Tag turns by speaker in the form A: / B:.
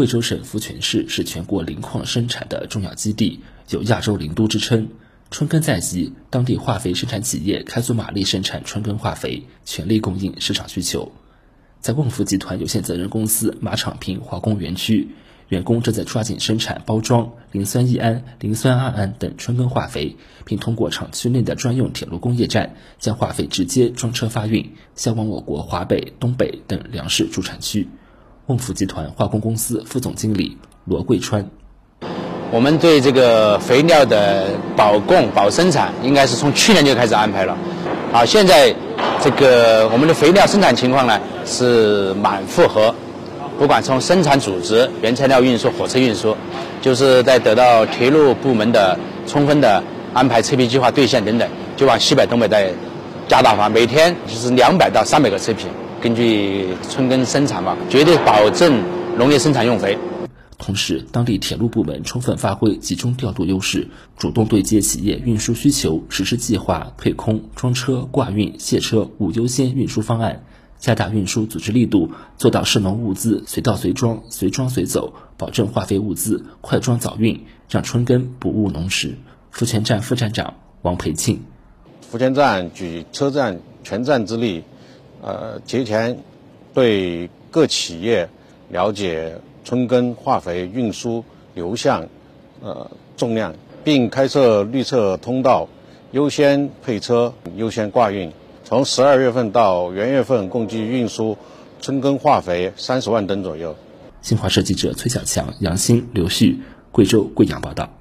A: 贵州省福泉市是全国磷矿生产的重要基地，有“亚洲磷都”之称。春耕在即，当地化肥生产企业开足马力生产春耕化肥，全力供应市场需求。在瓮福集团有限责任公司马场坪化工园区，员工正在抓紧生产包装磷酸一铵、磷酸二铵等春耕化肥，并通过厂区内的专用铁路工业站，将化肥直接装车发运，销往我国华北、东北等粮食主产区。瓮福集团化工公司副总经理罗桂川。
B: 我们对这个肥料的保供、保生产，应该是从去年就开始安排了。啊，现在这个我们的肥料生产情况呢是满负荷，不管从生产组织、原材料运输、火车运输，就是在得到铁路部门的充分的安排车皮计划兑现等等，就往西北、东北再加大发，每天就是两百到三百个车皮，根据春耕生产嘛，绝对保证农业生产用肥。
A: 同时，当地铁路部门充分发挥集中调度优势，主动对接企业运输需求，实施计划退空、装车、挂运、卸车五优先运输方案，加大运输组织力度，做到市农物资随到随装、随装随走，保证化肥物资快装早运，让春耕不误农时。福泉站副站长王培庆：
C: 福泉站举车站全站之力，呃，提前对各企业了解。春耕化肥运输流向、呃重量，并开设绿色通道，优先配车、优先挂运。从十二月份到元月份，共计运输春耕化肥三十万吨左右。
A: 新华社记者崔小强、杨鑫、刘旭，贵州贵阳报道。